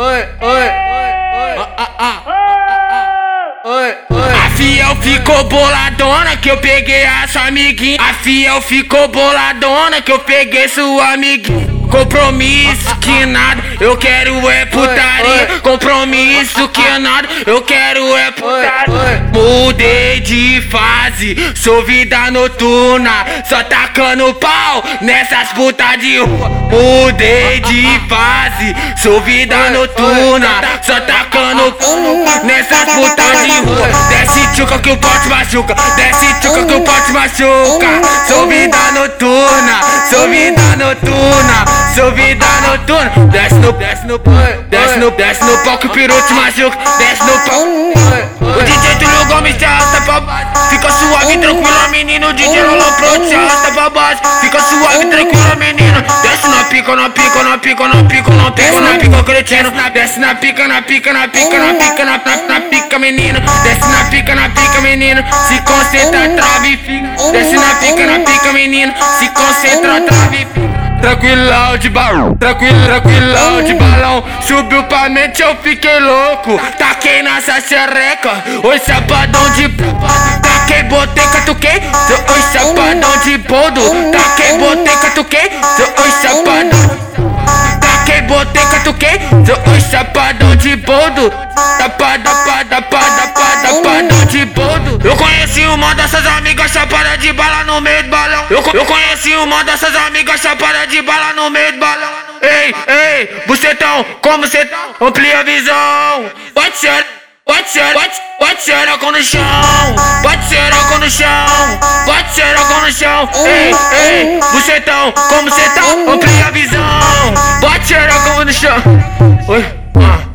oi, oi, oi, ah, ah, ah, oi, oi. A fiel ficou boladona que eu peguei a sua amiguinha. A fiel ficou boladona que eu peguei sua amiguinha. Compromisso que nada, eu quero é putaria. Compromisso que nada, eu quero é putaria. Mudei de fase, sou vida noturna. Só tacando pau nessas putas de rua. Mudei de fase, sou vida noturna. Só tacando pau nessas putas de rua. Desce tchuca que o pote machuca. Desce tchuca que o pote machuca. Sou vida noturna, sou vida noturna. Sou vida noturna, desce no, desce no, desce no, desce no palco, peru te machuca, desce no palco. O DJ Tulio Gomes te arrasta pra baixo, fica suave, tranquilo, menino. O DJ Lolo Pro te arrasta pra baixo, fica suave, tranquilo, menino. Desce na pica, na pica, na pica, na pica, na pica, na pica, cretino. Desce na pica, na pica, na pica, na pica, na pica, na pica, menino. Desce na pica, na pica, menino. Se concentra, trave e fica. Desce na pica, na pica, menino. Se concentra, trave e fica. Tranquilão de balão, tranquilo, tranquilão de balão. Subiu pra mente, eu fiquei louco. Taquei nessa xereca, oi sapadão de Taquei, botei, catuquei, oi sapadão de bodo. Taquei, botei, catuquei, oi sapadão. Taquei, botei, catuquei, oi sapadão de bodo. Tapada, uma dessas amigas chapada de bala no meio do balão. Eu, eu conheci uma dessas amigas chapada de bala no meio do balão. Ei, ei, bucetão, como cê tá? Amplia a visão. Pode ser, pode ser, pode, pode ser no chão. Pode ser água no chão. Pode ser água no chão. Ei, ei, bucetão, como cê tá? Amplia a visão. Pode ser água no chão. Oi, ah.